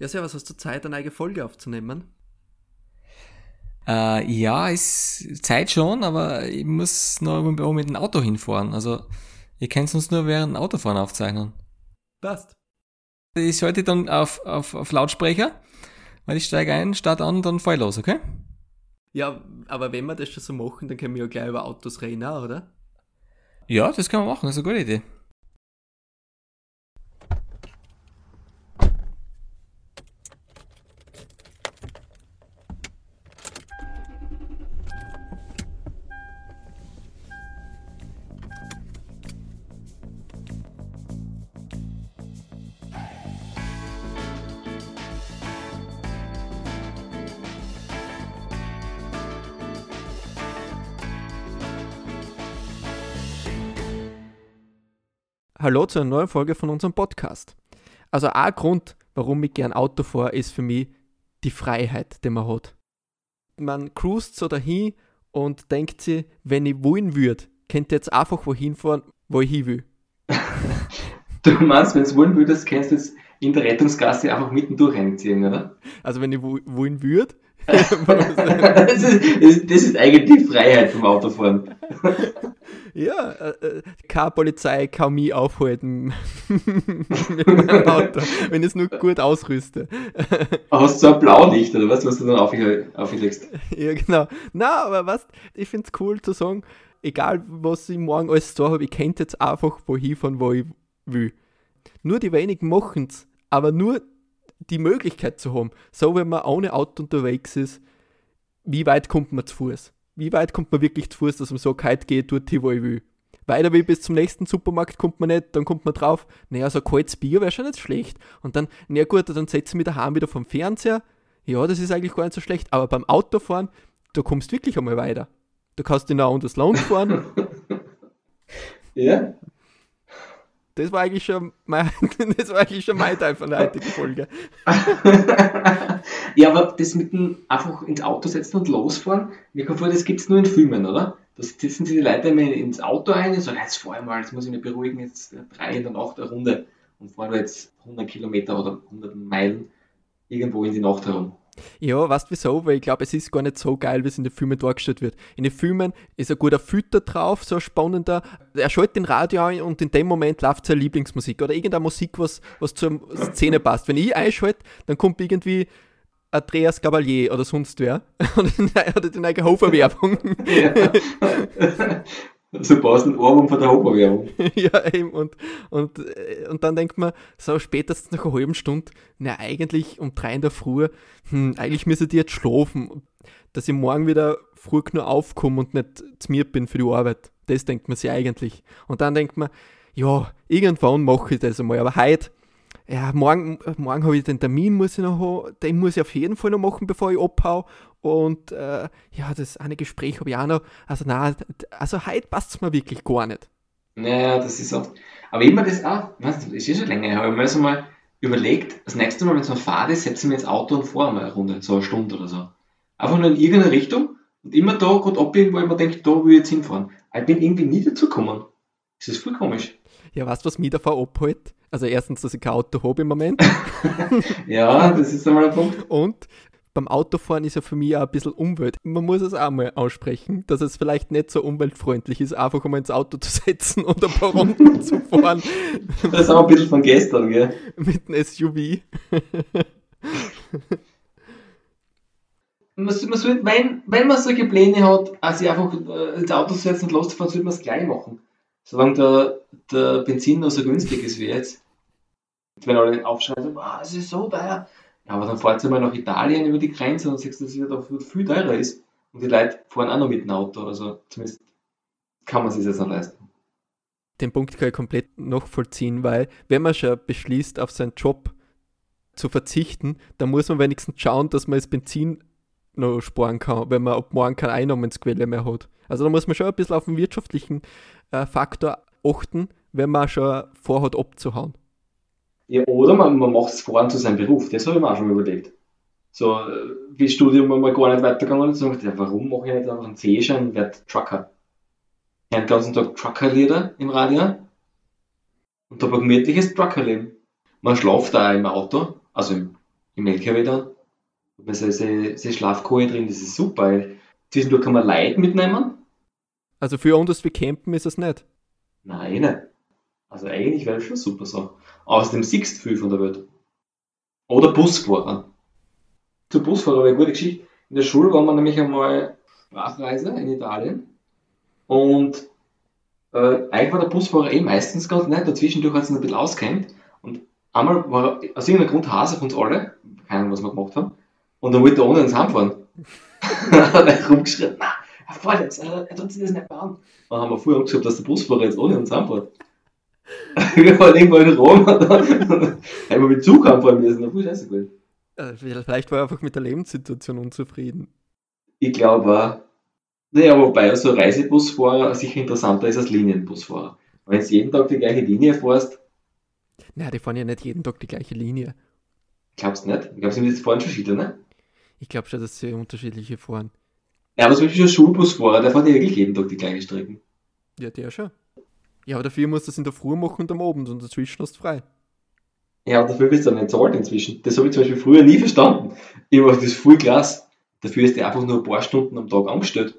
Ja, Servus, hast du Zeit, eine eigene Folge aufzunehmen? Äh, ja, ist Zeit schon, aber ich muss noch mit dem Auto hinfahren. Also, ihr könnt uns nur während dem Autofahren aufzeichnen. Passt. Ich schalte dann auf, auf, auf Lautsprecher, weil ich steige ein, starte an, dann fahr ich los, okay? Ja, aber wenn wir das schon so machen, dann können wir ja gleich über Autos reden, oder? Ja, das kann man machen, das ist eine gute Idee. Hallo zu einer neuen Folge von unserem Podcast. Also ein Grund, warum ich gern Auto fahre, ist für mich die Freiheit, die man hat. Man cruist so dahin und denkt sich, wenn ich wollen würde, könnte jetzt einfach wohin fahren, wo ich hin will. du meinst, wenn du wollen würdest, kannst du jetzt in der Rettungsgasse einfach mittendurch reinziehen, oder? Also wenn ich wollen würde, das, ist, das ist eigentlich die Freiheit vom Autofahren. Ja, äh, äh, keine Polizei kann mich aufhalten mit meinem Auto, wenn ich es nur gut ausrüste. Hast du ein Blaulicht oder was, was du dann auflegst? Ja, genau. Na, aber was, ich finde es cool zu sagen, egal was ich morgen alles da habe, ich könnte jetzt einfach wohin fahren, wo ich will. Nur die wenigen machen es, aber nur die Möglichkeit zu haben, so wenn man ohne Auto unterwegs ist, wie weit kommt man zu Fuß? Wie weit kommt man wirklich zu Fuß, dass man so kalt geht, dort wo ich will? Weiter wie bis zum nächsten Supermarkt kommt man nicht, dann kommt man drauf, naja, so ein kaltes Bier wäre schon nicht schlecht. Und dann, na gut, dann setze ich mich daheim wieder vom Fernseher. Ja, das ist eigentlich gar nicht so schlecht, aber beim Autofahren, da kommst du wirklich einmal weiter. Du kannst in ein anderes Land fahren. ja. Das war eigentlich schon mein, das war eigentlich schon mein Teil von der heutigen Folge. ja, aber das mit dem einfach ins Auto setzen und losfahren, mir kommt vor, das gibt es nur in Filmen, oder? Da sitzen sie die Leute immer ins Auto ein und sagen, jetzt fahr ich mal, jetzt muss ich mich beruhigen, jetzt drei in der Nacht eine Runde und fahren jetzt 100 Kilometer oder 100 Meilen irgendwo in die Nacht herum. Ja, weißt du wieso? Weil ich glaube, es ist gar nicht so geil, wie es in den Filmen dargestellt wird. In den Filmen ist ein guter Fütter drauf, so ein spannender. Er schaltet den Radio ein und in dem Moment läuft seine Lieblingsmusik oder irgendeine Musik, was, was zur Szene passt. Wenn ich einschalte, dann kommt irgendwie Andreas Gabalier oder sonst wer. Und er hat die neue Hofer-Werbung. So passt ein Ohrwurm von der Hofer-Werbung. ja, eben. Und, und, äh, und dann denkt man, so spätestens nach einer halben Stunde, na, eigentlich um drei in der Früh, hm, eigentlich müsste die jetzt schlafen, dass ich morgen wieder früh nur aufkomme und nicht zu mir bin für die Arbeit. Das denkt man sich eigentlich. Und dann denkt man, ja, irgendwann mache ich das einmal. Aber heute, ja, morgen, morgen habe ich den Termin, muss ich noch den muss ich auf jeden Fall noch machen, bevor ich abhau. Und äh, ja, das eine Gespräch habe ich auch noch. Also nein, also heute passt es mir wirklich gar nicht. Naja, das ist auch. Aber immer das auch, weißt du, ist eh schon länger her, habe ich mir so mal überlegt, das nächste Mal, wenn es mal fahrt ist, setze ich mir ins Auto und fahre mal eine Runde, so eine Stunde oder so. Einfach nur in irgendeine Richtung und immer da, gerade abbiegen, wo ich mir denke, da will ich jetzt hinfahren. Ich bin irgendwie nie dazu gekommen. Das ist voll komisch. Ja, weißt du, was mich davon abhält? Also erstens, dass ich kein Auto habe im Moment. ja, das ist einmal ein Punkt. Und beim Autofahren ist ja für mich auch ein bisschen Umwelt. Man muss es auch mal aussprechen, dass es vielleicht nicht so umweltfreundlich ist, einfach mal ins Auto zu setzen und ein paar Runden zu fahren. Das ist auch ein bisschen von gestern, gell? Mit einem SUV. man, man soll, wenn, wenn man solche Pläne hat, also einfach äh, ins Auto setzen und loszufahren, sollte man es gleich machen. Solange der, der Benzin noch so günstig ist wie jetzt. Wenn alle aufschreiben, ah, es ist so teuer. Ja, aber dann fahrt ihr mal nach Italien über die Grenze und siehst, dass es da viel teurer ist. Und die Leute fahren auch noch mit dem Auto. Also zumindest kann man sich das dann leisten. Den Punkt kann ich komplett nachvollziehen, weil wenn man schon beschließt, auf seinen Job zu verzichten, dann muss man wenigstens schauen, dass man das Benzin noch sparen kann, wenn man ab morgen keine Einnahmensquelle mehr hat. Also da muss man schon ein bisschen auf den wirtschaftlichen äh, Faktor achten, wenn man schon vorhat abzuhauen. Ja, oder man, man macht es voran zu seinem Beruf, das habe ich mir auch schon mal überlegt. So, äh, wie Studium mal gar nicht weitergegangen ist, und ja, warum mache ich nicht einfach einen C-Schein und werde Trucker? Ich habe den ganzen Tag Trucker-Lieder im Radio und habe ein gemütliches Trucker-Leben. Man schlaft da im Auto, also im im LKW dann. Hat man so, so, so Schlafkohle drin, das ist super. Zwischendurch kann man Leid mitnehmen. Also für uns wie Campen ist es nicht. Nein, nicht. Also eigentlich wäre das schon super so. Außerdem siehst du viel von der Welt. Oder Busfahrer. Zu Busfahrer wäre eine gute Geschichte. In der Schule waren wir nämlich einmal Sprachreise in Italien. Und äh, eigentlich war der Busfahrer eh meistens ganz nett, dazwischendurch hat es ein bisschen auskennt. Und einmal war er aus irgendeinem Grund Hase auf uns alle, keine Ahnung, was wir gemacht haben, und dann wollte er ohne uns heimfahren. dann hat er rumgeschrien, na, er fährt jetzt, er, tut sich das nicht an. Dann haben wir vorher gesagt, dass der Busfahrer jetzt ohne uns heimfährt. wir waren irgendwo in Rom, und dann haben wir mit Zug heimfahren müssen, voll scheiße gewesen. Äh, Vielleicht war er einfach mit der Lebenssituation unzufrieden. Ich glaube auch. Naja, wobei so ein Reisebusfahrer sicher interessanter ist als Linienbusfahrer. Wenn du jeden Tag die gleiche Linie fährst, Na, die fahren ja nicht jeden Tag die gleiche Linie. glaubst du nicht? Ich glaube, sie sind jetzt fahren schon Schieder, ne? Ich glaube schon, dass sie unterschiedliche fahren. Ja, aber zum Beispiel ein Schulbusfahrer, der fährt ja wirklich jeden Tag die gleiche Strecke. Ja, der schon. Ja, aber dafür musst du das in der Früh machen und am Abend und dazwischen hast du frei. Ja, und dafür wirst du dann nicht zahlt inzwischen. Das habe ich zum Beispiel früher nie verstanden. Ich mache das voll klasse. Dafür ist der einfach nur ein paar Stunden am Tag angestellt.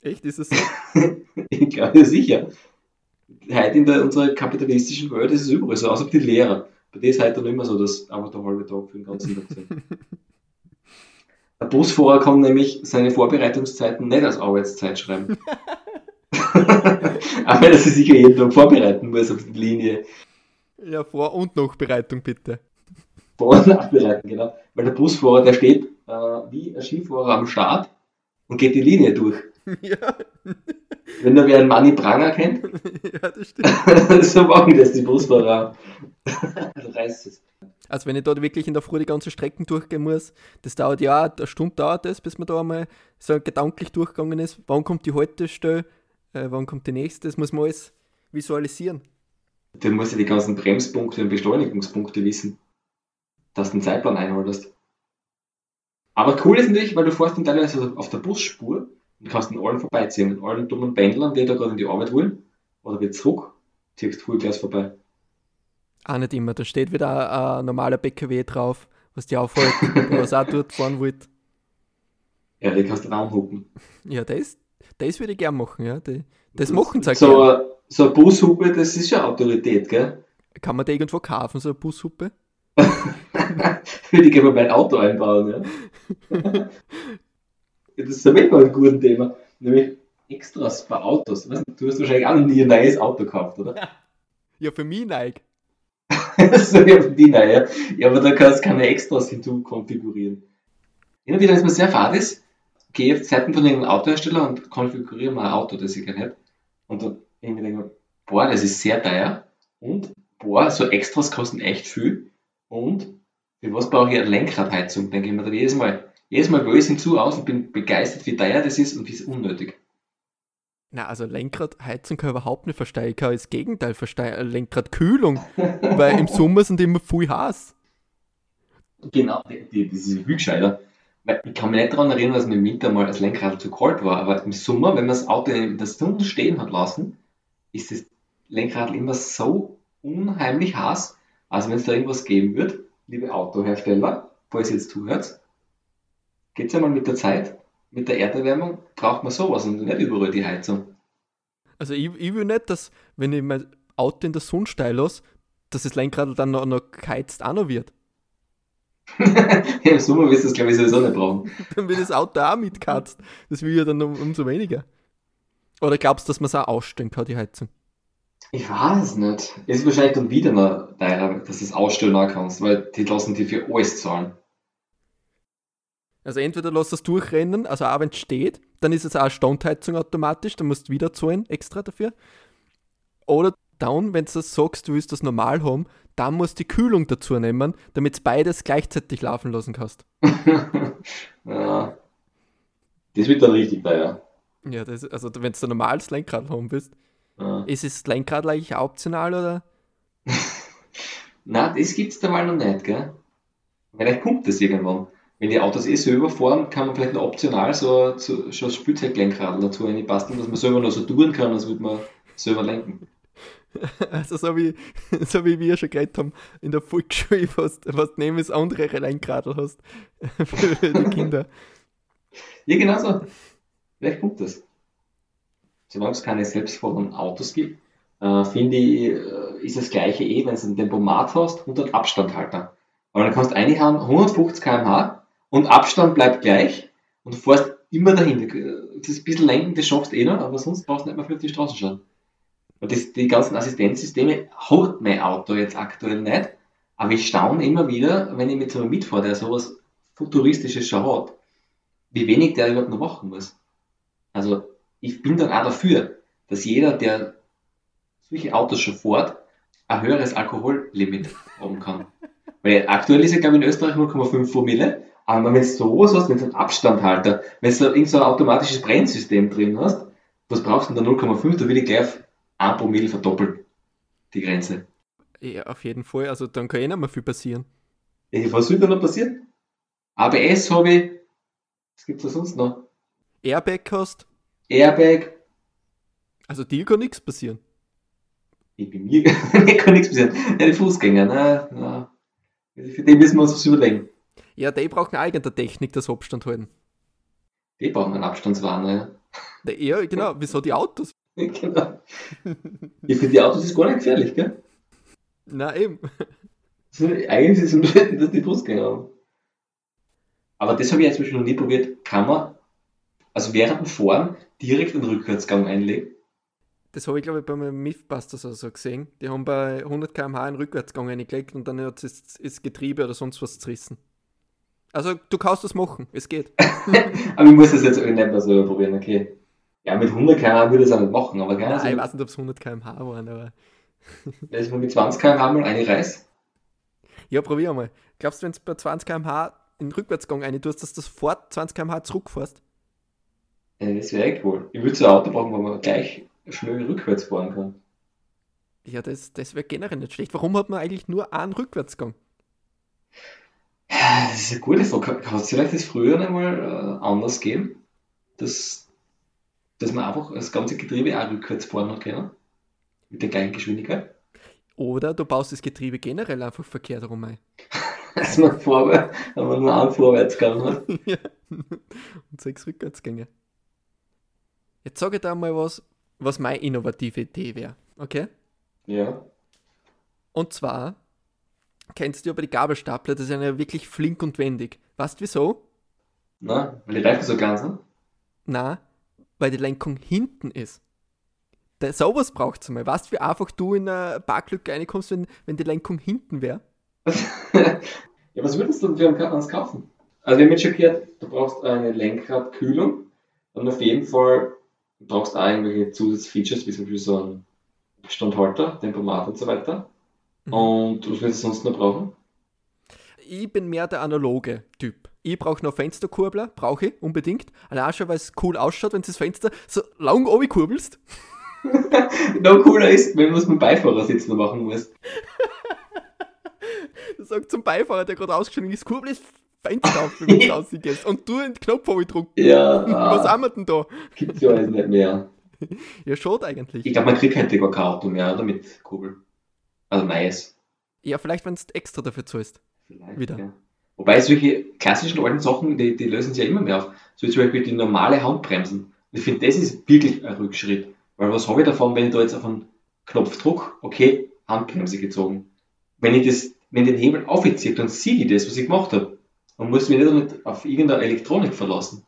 Echt? Ist es so? ich glaube ja sicher. Heute in der, unserer kapitalistischen Welt ist es überall so, außer die Lehrer. Bei denen ist heute dann immer so, dass einfach der halbe Tag für den ganzen Tag sind. Der Busfahrer kann nämlich seine Vorbereitungszeiten nicht als Arbeitszeit schreiben. Auch wenn er sich sicher jeden Tag vorbereiten muss auf die Linie. ja, Vor- und Nachbereitung bitte. Vor- und nachbereiten, genau. Weil der Busfahrer, der steht äh, wie ein Skifahrer am Start und geht die Linie durch. ja, Wenn da wer einen Manni Pranger kennt, ja, das stimmt. so machen das die Busfahrer. also reißt es. Also wenn ich dort wirklich in der Früh die ganze Strecken durchgehen muss, das dauert ja eine Stunde dauert das, bis man da einmal so gedanklich durchgegangen ist. Wann kommt die Haltestelle, äh, wann kommt die nächste, das muss man alles visualisieren. Du musst ja die ganzen Bremspunkte und Beschleunigungspunkte wissen, dass du den Zeitplan einhaltest. Aber cool ist natürlich, weil du fährst dann teilweise auf der Busspur und kannst an allen vorbeiziehen. An allen dummen Pendlern, die da gerade in die Arbeit wollen oder wieder zurück, ziehst gleich vorbei. Auch nicht immer, da steht wieder ein, normaler BKW drauf, was die aufhält, was auch dort fahren wollte. Ja, die kannst du dann anhucken. Ja, das, das würde ich gern machen, ja. Das machen sie auch so, so eine Bushupe, das ist schon Autorität, gell? Kann man da irgendwo kaufen, so eine Bussuppe? Würde ich gerne mal mein Auto einbauen, ja. ja das ist ja wirklich mal ein gutes Thema. Nämlich Extras bei Autos. Du, hast wahrscheinlich auch noch nie ein neues Auto gekauft, oder? Ja, für mich nein. so ja, von die neue. Ja, aber da kannst du keine Extras hinzu konfigurieren. Immer wieder, es mir sehr fad ist, gehe die Seiten von irgendeinem Autohersteller und konfiguriere mal ein Auto, das ich gerne hätte. Und dann irgendwie denke ich mir, boah, das ist sehr teuer. Und, boah, so Extras kosten echt viel. Und, für was brauche ich eine Lenkradheizung? Denke ich mir dann jedes Mal. Jedes Mal wähle ich es hinzu aus und bin begeistert, wie teuer das ist und wie es unnötig. Na, also Lenkradheizung kann ich überhaupt nicht verstehen. Ich kann das Gegenteil verstehen. Lenkradkühlung. weil im Sommer sind die immer viel heiß. Genau, die, die, das ist viel gescheiter. Ich kann mich nicht daran erinnern, dass mir im Winter mal das Lenkrad zu kalt war, aber im Sommer, wenn man das Auto in der Sonne stehen hat lassen, ist das Lenkrad immer so unheimlich heiß. Also wenn es da irgendwas geben wird, liebe Autohersteller, falls ihr jetzt zuhört, geht's einmal mit der Zeit, mit der Erderwärmung braucht man sowas und nicht überall die Heizung. Also ich, ich will nicht, dass, wenn ich mein Auto in der Sonne steil lasse, dass das Lenkrad dann noch, noch geheizt auch noch wird. Im Sommer wirst du das glaube ich sowieso nicht brauchen. Dann wird das Auto auch mitgeheizt. Das will ja dann um, umso weniger. Oder glaubst du, dass man es auch ausstellen kann, die Heizung? Ich weiß nicht. Ist wahrscheinlich dann wieder noch teurer, dass du es ausstellen auch kannst, weil die lassen die für alles zahlen. Also entweder lass das durchrennen, also auch wenn es steht, dann ist es auch eine Standheizung automatisch, dann musst du wieder zahlen extra dafür. Oder dann, wenn du das sagst, du willst das normal haben, dann musst du die Kühlung dazu nehmen, damit du beides gleichzeitig laufen lassen kannst. ja. Das wird dann richtig teuer. Ja, das, also wenn du ein normales Lenkrad haben willst, Ja. ist das Lenkrad eigentlich optional oder? Na, das gibt's da mal noch nicht, gell? Vielleicht kommt das irgendwann. Wenn die Autos eh selber fahren, kann man vielleicht noch optional so, so schon ein Spielzeuglenkrad dazu einbasteln, dass man selber noch so touren kann, als würde man selber lenken. Also so wie, so wie wir schon geredet haben, in der Volksschule, was, was neben das andere Lenkrad hast für die Kinder. Ja, genau so. Vielleicht kommt das. Solange es keine selbstfahrenden Autos gibt, äh, finde ich, äh, ist das gleiche eh, wenn du ein Tempomat hast und einen Abstandhalter. Aber dann kannst du eigentlich haben 150 km/h und Abstand bleibt gleich und du fährst immer dahin. Das bisschen lenken, das schaffst du eh noch, aber sonst brauchst du nicht mehr viel die Straße schauen. Und das, die ganzen Assistenzsysteme hat mein Auto jetzt aktuell nicht, aber ich staune immer wieder, wenn ich mit so einem mitfahre, der sowas Futuristisches schon hat, wie wenig der überhaupt noch machen muss. Also ich bin dann auch dafür, dass jeder, der solche Autos schon fährt, ein höheres Alkohollimit haben kann. Weil aktuell ist ja, glaube ich, in Österreich 0,5 Promille, aber wenn du sowas hast, wenn du einen Abstandhalter, wenn du irgend so ein automatisches Brennsystem drin hast, was brauchst du denn da 0,5? Da will ich gleich auf 1 Promille verdoppelt, die Grenze. Ja, auf jeden Fall. Also dann kann eh nicht mehr viel passieren. Ja, was soll da noch passieren? ABS habe ich, was gibt es sonst noch? Airbag hast, Airbag, also dir kann nichts passieren. ich bin mir, kann nichts passieren. Ja, die Fußgänger, na, na. Für die müssen wir uns was überlegen. Ja, die brauchen eine eigene Technik, das Abstand halten. Die brauchen einen Abstandswarner, Der- Ja, genau. Wieso die Autos? Ja. genau. Ich finde, die Autos ist gar nicht gefährlich, gell? Na eben. So, Eigentlich ist es nur, dass die Fußgänger haben. Aber das habe ich jetzt zum Beispiel noch nie probiert. Kann man, also während dem Fahren, direkt einen Rückwärtsgang einlegen? Das habe ich, glaube ich, bei meinem Mythbusters oder so gesehen. Die haben bei 100 km/h einen Rückwärtsgang eingelegt und dann hat es das Getriebe oder sonst was zerrissen. Also, du kannst das machen, es geht. Aber ich muss das jetzt nicht mehr selber probieren, okay. Ja, mit 100 km/h würde ich es auch nicht machen, aber keine Nein, ich weiß nicht, ob es 100 km/h waren, aber. Wenn ich mal mit 20 km/h mal eine reiß, Ja, probier mal. Glaubst du, wenn du bei 20 km/h einen Rückwärtsgang rein tust, dass du sofort 20 km/h zurückfährst? äh, das wäre echt cool. Ich würde so ein Auto brauchen, wo man gleich schnell rückwärts fahren kann. Ja, das, das wäre generell nicht schlecht. Warum hat man eigentlich nur einen Rückwärtsgang? Das ist eine gute Frage. Kann es vielleicht das früher einmal äh, anders geben? Dass, dass man einfach das ganze Getriebe auch rückwärts fahren hat können? Mit der gleichen Geschwindigkeit? Oder du baust das Getriebe generell einfach verkehrt rum ein. Dass man vorwärts, wenn man nur einen Vorwärtsgang hat. ja. Und sechs Rückwärtsgänge. Jetzt sage ich dir mal was, was meine innovative Idee wäre. Okay? Ja. Und zwar, kennst du aber die Gabelstapler, das ist ja wirklich flink und wendig. Weißt du wieso? Na, weil die Reifen so klein sind? Na, weil die Lenkung hinten ist. Da, sowas braucht es mal. Weißt du, wie einfach du in eine Parklücke reinkommst, wenn, wenn die Lenkung hinten wäre? ja, was würdest du für einen Eins kaufen? Also wir haben jetzt schon gehört, du brauchst eine Lenkradkühlung und auf jeden Fall brauchst du auch irgendwelche Zusatzfeatures, wie zum Beispiel so einen Standhalter, Tempomat und so weiter. Mhm. Und was würdest du sonst noch brauchen? Ich bin mehr der analoge Typ. Ich brauche noch Fensterkurbler, brauche ich unbedingt. Allein schon, weil es cool ausschaut, wenn du das Fenster so lang oben kurbelst. Noch cooler ist, wenn man es mit dem Beifahrersitz noch machen muss. Das sagt zum Beifahrer, der gerade ausgestiegen ist, kurbel das Fenster auf, wenn du rausgehst. Und du den Knopf drücken. Ja, Was ah, haben wir denn da? gibt's ja alles nicht mehr. Ja, schon eigentlich. Ich glaube, man kriegt heute gar kein Auto mehr, oder? Mit Kurbel. Also neues. Ja, vielleicht, wenn du extra dafür zahlst. Vielleicht, Wieder. Ja. Wobei solche klassischen alten Sachen, die, die lösen sich ja immer mehr auf. So wie zum Beispiel die normale Handbremsen. Ich finde, das ist wirklich ein Rückschritt. Weil was habe ich davon, wenn ich da jetzt auf einen Knopf drücke, okay, Handbremse gezogen. Wenn ich das, wenn ich den Hebel aufziehe, dann sehe ich das, was ich gemacht habe. Man muss mich nicht damit auf irgendeine Elektronik verlassen.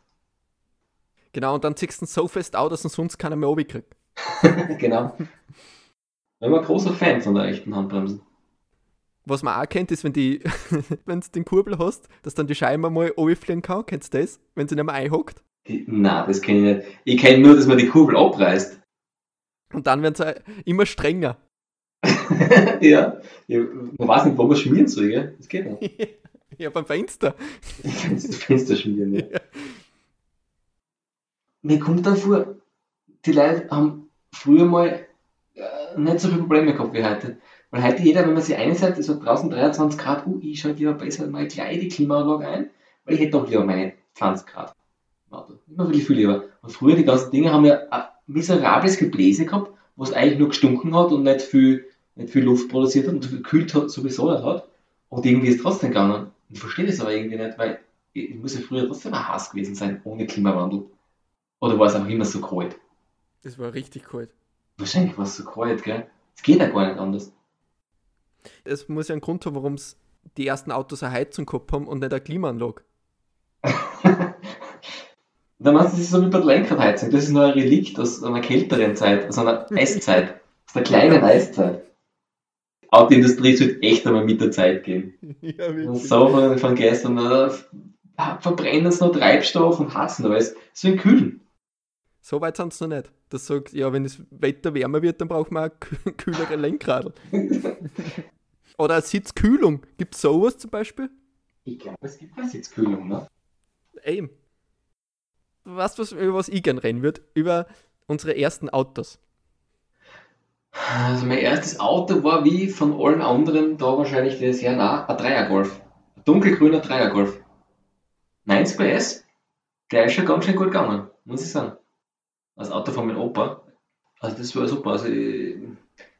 Genau, und dann ziehst du ihn so fest aus, dass er sonst keiner mehr oben kriegt. genau. Ich bin ein großer Fan von der echten Handbremsen. Was man auch kennt, ist, wenn die, wenn du den Kurbel hast, dass dann die Scheibe mal runterfliegen kann. Kennst du das? Wenn sie nicht mehr einhockt. Na, das kenne ich nicht. Ich kenne nur, dass man die Kurbel abreißt. Und dann werden sie immer strenger. ja. ja. Man weiß nicht, wo man schmieren soll, gell? Das geht nicht. ja, beim Fenster. das Fenster schmieren, ja. Mir kommt dann vor, die Leute haben früher mal nicht so viele Probleme gehabt wie heute. Weil heute jeder, wenn man sich einseitigt, ist so draußen 23 Grad, uh, ich schalte lieber besser mal gleich die Klimaanlage ein, weil ich hätte doch lieber meine 20 Grad. Immer wirklich viel lieber. Und früher, die ganzen Dinge haben ja ein miserables Gebläse gehabt, was eigentlich nur gestunken hat und nicht viel, nicht viel Luft produziert hat und gekühlt hat, sowieso nicht hat. Und irgendwie ist es trotzdem gegangen. Ich verstehe das aber irgendwie nicht, weil es muss ja früher trotzdem ein Hass gewesen sein, ohne Klimawandel. Oder war es einfach immer so kalt? Das war richtig kalt. Wahrscheinlich war es so kalt, gell? Es geht ja gar nicht anders. Es muss ja einen Grund haben, warum es die ersten Autos eine Heizung gehabt haben und nicht eine Klimaanlage. Da meinst du, das ist so wie bei der Lenkradheizung. Das ist nur ein Relikt aus einer kälteren Zeit, aus einer Eiszeit, aus der kleinen Eiszeit. Autoindustrie sollte echt einmal mit der Zeit gehen. ja, Und so von, von gestern, verbrennen sie noch Treibstoff und hassen alles. So in Kühlen. So weit sind sie noch nicht. Das sagt, ja, wenn das Wetter wärmer wird, dann braucht man auch kü- kühlere Lenkradl. Oder eine Sitzkühlung. Gibt es sowas zum Beispiel? Ich glaube, es gibt eine Sitzkühlung, ne? Eben. Weißt du, was, über was ich gern reden würde? Über unsere ersten Autos. Also mein erstes Auto war wie von allen anderen da wahrscheinlich das sehr nah, ein Dreiergolf. Ein dunkelgrüner Dreiergolf. 90 PS, der ist schon ganz schön gut gegangen, muss ich sagen. Das Auto von meinem Opa. Also das war super. Also ich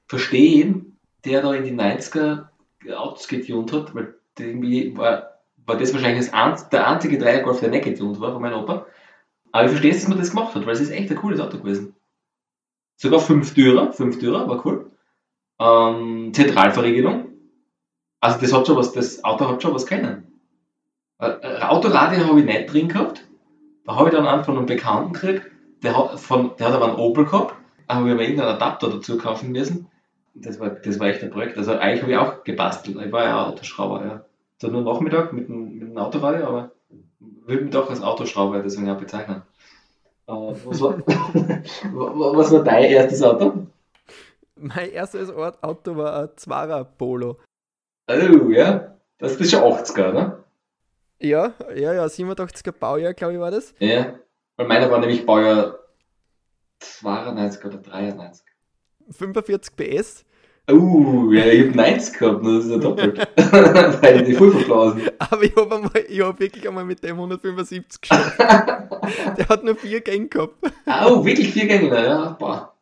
verstehe jeden, der da in die 90er Autos getunt hat, weil irgendwie war, war das wahrscheinlich das der einzige Dreiergolf, der nicht getunt war von meinem Opa. Aber ich verstehe, dass man das gemacht hat, weil es ist echt ein cooles Auto gewesen. Sogar fünf Türer, fünf Türer, war cool. Ähm, Zentralverriegelung. Also das hat schon was, das Auto hat schon was können. Äh, äh, Autoradio habe ich nicht drin gehabt. Da habe ich dann einen von einem Bekannten gekriegt, der hat, von, der hat aber einen Opel gehabt, aber wir haben irgendeinen Adapter dazu kaufen müssen. Das war, das war echt ein Projekt. Also eigentlich habe ich auch gebastelt. Ich war ja Autoschrauber, ja. So nur Nachmittag mit dem, mit dem Autoradio, aber würde mich doch als Autoschrauber deswegen auch bezeichnen. Äh, was, war, was war dein erstes Auto? Mein erstes Auto war ein Zwarer Polo. Oh, ja. Das ist schon 80er, ne? Ja, ja, ja, 87er Baujahr, glaube ich, war das. Ja. Weil meiner war nämlich Baujahr 92 oder 93. 45 PS. Oh, ja, ich hab 90 gehabt, ne? das ist ja doppelt. Weil ich die voll verblasen. Aber ich habe hab wirklich einmal mit dem 175 geschafft. Der hat nur vier Gänge gehabt. Oh, wirklich vier Gänge, ja. Boah.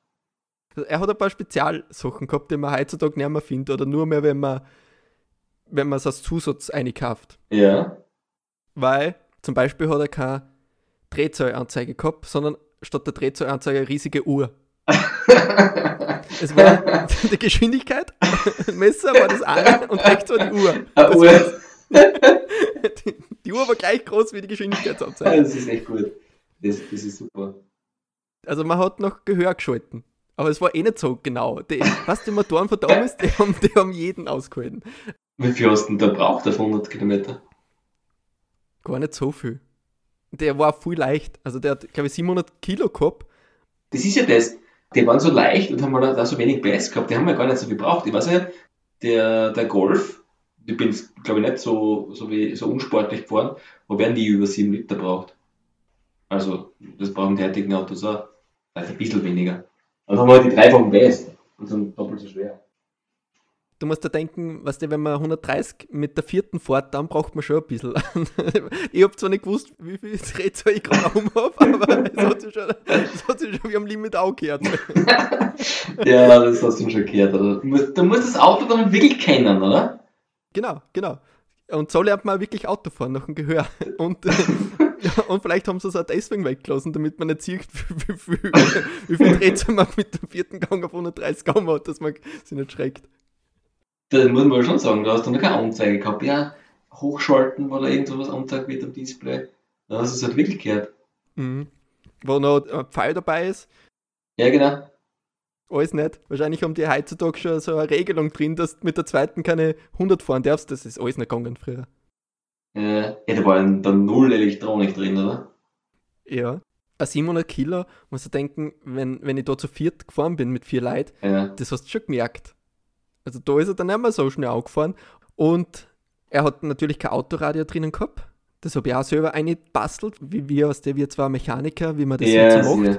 Er hat ein paar Spezialsachen gehabt, die man heutzutage nicht mehr findet. Oder nur mehr, wenn man wenn man es als Zusatz einkauft. Ja. Weil zum Beispiel hat er keine Drehzahlanzeige gehabt, sondern statt der Drehzahlanzeige eine riesige Uhr. Es war die Geschwindigkeit, ein Messer war das eine und rechts war die Uhr. Eine Uhr. Die, die Uhr war gleich groß wie die Geschwindigkeitsanzeige. Das ist echt gut. Das, das ist super. Also man hat noch Gehör geschalten. Aber es war eh nicht so genau. Die, was die Motoren von damals, die haben, die haben jeden ausgehalten. Wie viel hast du denn da braucht auf 100 Kilometer? Gar nicht so viel. Der war viel leicht. Also der hat, glaube ich, 700 Kilo gehabt. Das ist ja das. Die waren so leicht und haben halt da so wenig PS gehabt. Die haben ja gar nicht so viel gebraucht. Ich weiß ja, der, der Golf, ich bin, glaube ich, nicht so, so, wie, so unsportlich gefahren, wo werden die über 7 Liter braucht. Also, das brauchen die heutigen Autos auch. Vielleicht ein bisschen weniger. Und haben halt die drei vom PS und sind doppelt so schwer. Du musst da denken, weißt du, wenn man 130 mit der vierten fährt, dann braucht man schon ein bisschen. ich habe zwar nicht gewusst, wie viel Drehzahl ich gerade um habe, aber es hat sich schon, es hat sich schon wie am Limit angehört. Ja, das hast du schon gehört. Oder? Du, musst, du musst das Auto dann wirklich kennen, oder? Genau, genau. Und so lernt man wirklich Auto fahren, nach dem Gehör. Und, ja, und vielleicht haben sie es auch deswegen weggelassen, damit man nicht sieht, wie, wie, wie, wie viel Drehzahl man mit dem vierten Gang auf 130 Gang hat, dass man sich nicht schreckt. Das muss man schon sagen, da hast du noch keine Anzeige gehabt. Ja, hochschalten, weil da irgend sowas angezeigt wird am Display. Dann hast du es halt wirklich gehört. Mhm. Wo noch ein Pfeil dabei ist, Ja, genau. alles nicht. Wahrscheinlich haben die heutzutage schon so eine Regelung drin, dass du mit der zweiten keine 100 fahren darfst. Das ist alles nicht gegangen früher. Äh, ja, da war dann dann null Elektronik drin, oder? Ja. Ein 700 Kilo, muss ich denken, wenn, wenn ich da zu viert gefahren bin mit vier Leuten, Ja. das hast du schon gemerkt. Also da ist er dann nicht mehr so schnell angefahren. Und er hat natürlich kein Autoradio drinnen gehabt. Das habe ich auch selber eingebastelt, wie wir, aus der wir zwar Mechaniker, wie man das ja, jetzt so macht. ja.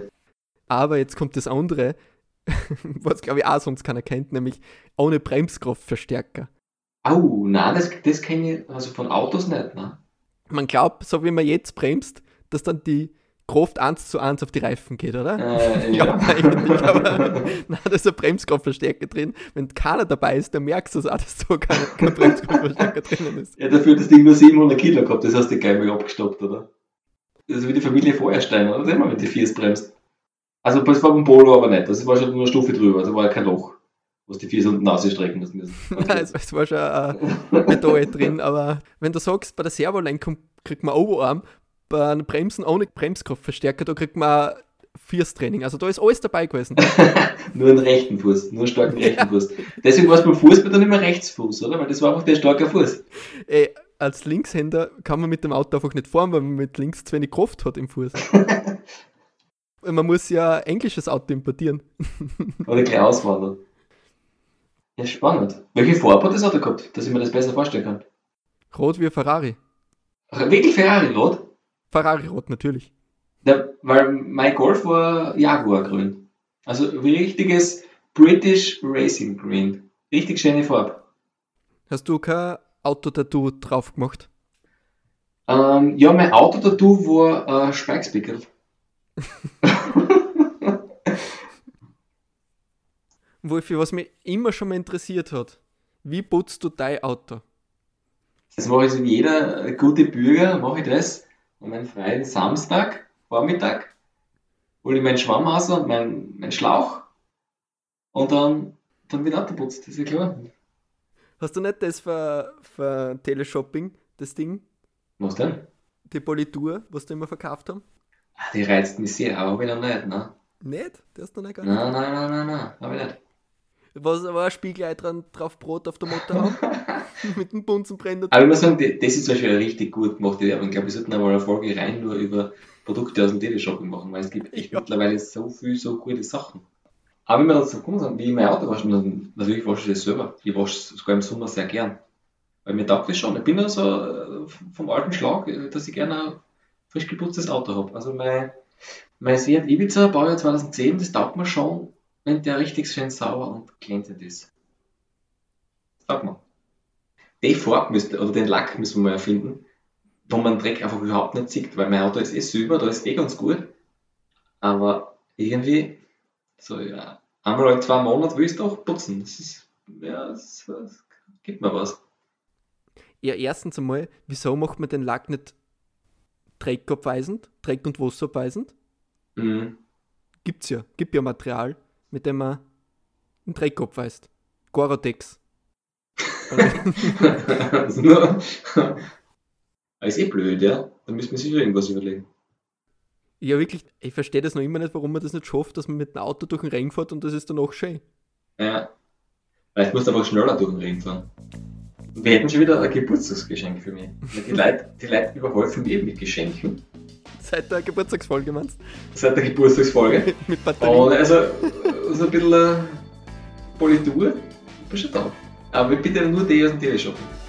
Aber jetzt kommt das andere, was glaube ich auch sonst keiner kennt, nämlich ohne Bremskraftverstärker. Au, nein, das, das kenne ich also von Autos nicht, ne? Man glaubt, so wie man jetzt bremst, dass dann die Kraft 1 zu 1 auf die Reifen geht, oder? Äh, Ja, ja. eigentlich, aber nein, da ist ein Bremskraftverstärker drin. Wenn keiner dabei ist, dann merkst du es auch, dass da kein, kein Bremskraftverstärker drinnen ist. ja, dafür hat das Ding nur 700 Kilo gehabt, das hast du gleich mal abgestoppt, oder? Das ist wie die Familie Feuerstein, oder? Das immer, wenn die Viers bremst. Also, das war beim Polo aber nicht, das war schon nur eine Stufe drüber, also war kein Loch, was die Viers unten ausstrecken müssen. Nein, es, es war schon ein Pedal drin, aber wenn du sagst, bei der Servolenkung kriegt man Oberarm, bei einem Bremsen ohne Bremskraftverstärker, da kriegt man Vierstraining. Also da ist alles dabei gewesen. Nur einen rechten Fuß, nur einen starken rechten Fuß. Deswegen war es beim Fußball dann immer Rechtsfuß, oder? Weil das war einfach der starke Fuß. Ey, als Linkshänder kann man mit dem Auto einfach nicht fahren, weil man mit links zu wenig Kraft hat im Fuß. man muss ja ein englisches Auto importieren. Oder gleich auswandern. Ja, spannend. Welche Farbe hat das Auto gehabt, dass ich mir das besser vorstellen kann? Rot wie ein Ferrari. Wirklich Ferrari-Rot? Ferrari-Rot natürlich. Ja, weil mein Golf war Jaguar-Grün. Also richtiges British Racing Green. Richtig schöne Farbe. Hast du kein Autotattoo drauf gemacht? Ähm, ja, mein Autotattoo war äh, Spikespickel. Wolfi, was mich immer schon mal interessiert hat, wie putzt du dein Auto? Das mache ich so wie jeder gute Bürger, mache ich das an einem freien Samstag, Vormittag, hole ich meinen Schwamm raus und meinen, meinen Schlauch und dann, dann wird Auto putzt, das ist ja klar. Hast du nicht das für, für Teleshopping, das Ding, Was denn? die Politur, was die immer verkauft haben? Ah, Die reizt mich sehr, aber hab ich noch nicht, ne? Nicht? Das hast du nicht gar nicht. Nein, nein, nein, nein, nein, hab ich nicht. Was war ein Spiegelei dran, drauf Brot auf der Motorhaube? Mit dem Bunsenbrenner. Aber ich muss sagen, die- das ist zum Beispiel richtig gut gemachte Werbung. Ich glaube, wir sollten einmal eine Folge rein nur über Produkte aus dem Teleshopping machen, weil es gibt echt Ja. mittlerweile so viel, so gute Sachen. Aber wenn wir dazu kommen, wie ich mein Auto wasche, dann natürlich wasche ich das selber. Ich wasche es sogar im Sommer sehr gern. Weil mir taugt das schon. Ich bin ja so äh, vom alten Schlag, äh, dass ich gerne ein frisch geputztes Auto habe. Also mein, mein Seat Ibiza, Baujahr 2010, das taugt mir schon, wenn der richtig schön sauber und glänzend ist. Das taugt mir. Die Farbe müsste, oder den Lack müssen wir mal erfinden, wo man Dreck einfach überhaupt nicht sieht, weil mein Auto ist eh silber, da ist eh ganz gut. Aber irgendwie, so ja, einmal alle zwei Monate will ich es doch putzen. Das ist, ja, das, das gibt mir was. Ja, erstens einmal, wieso macht man den Lack nicht dreckabweisend, Dreck- und Wasserabweisend? Mhm. Gibt's ja. Gibt ja Material, mit dem man den Dreck abweist. Gorotex. also ist eh blöd, ja. Da müssen wir sicher irgendwas überlegen. ja, wirklich, ich verstehe das noch immer nicht, warum man das nicht schafft, dass man mit dem Auto durch den Regen fährt und das ist dann auch schön. Ja. Vielleicht musst du einfach schneller durch den Regen fahren. Wir hätten schon wieder ein Geburtstagsgeschenk für mich. Die Leute, die Leute überhäufen mich mit Geschenken. Seit der Geburtstagsfolge meinst Seit der Geburtstagsfolge. Mit Batterien. Und also, so ein bisschen äh, Politur, bin schon da. Aber bitte nur die aus dem Teleshopping.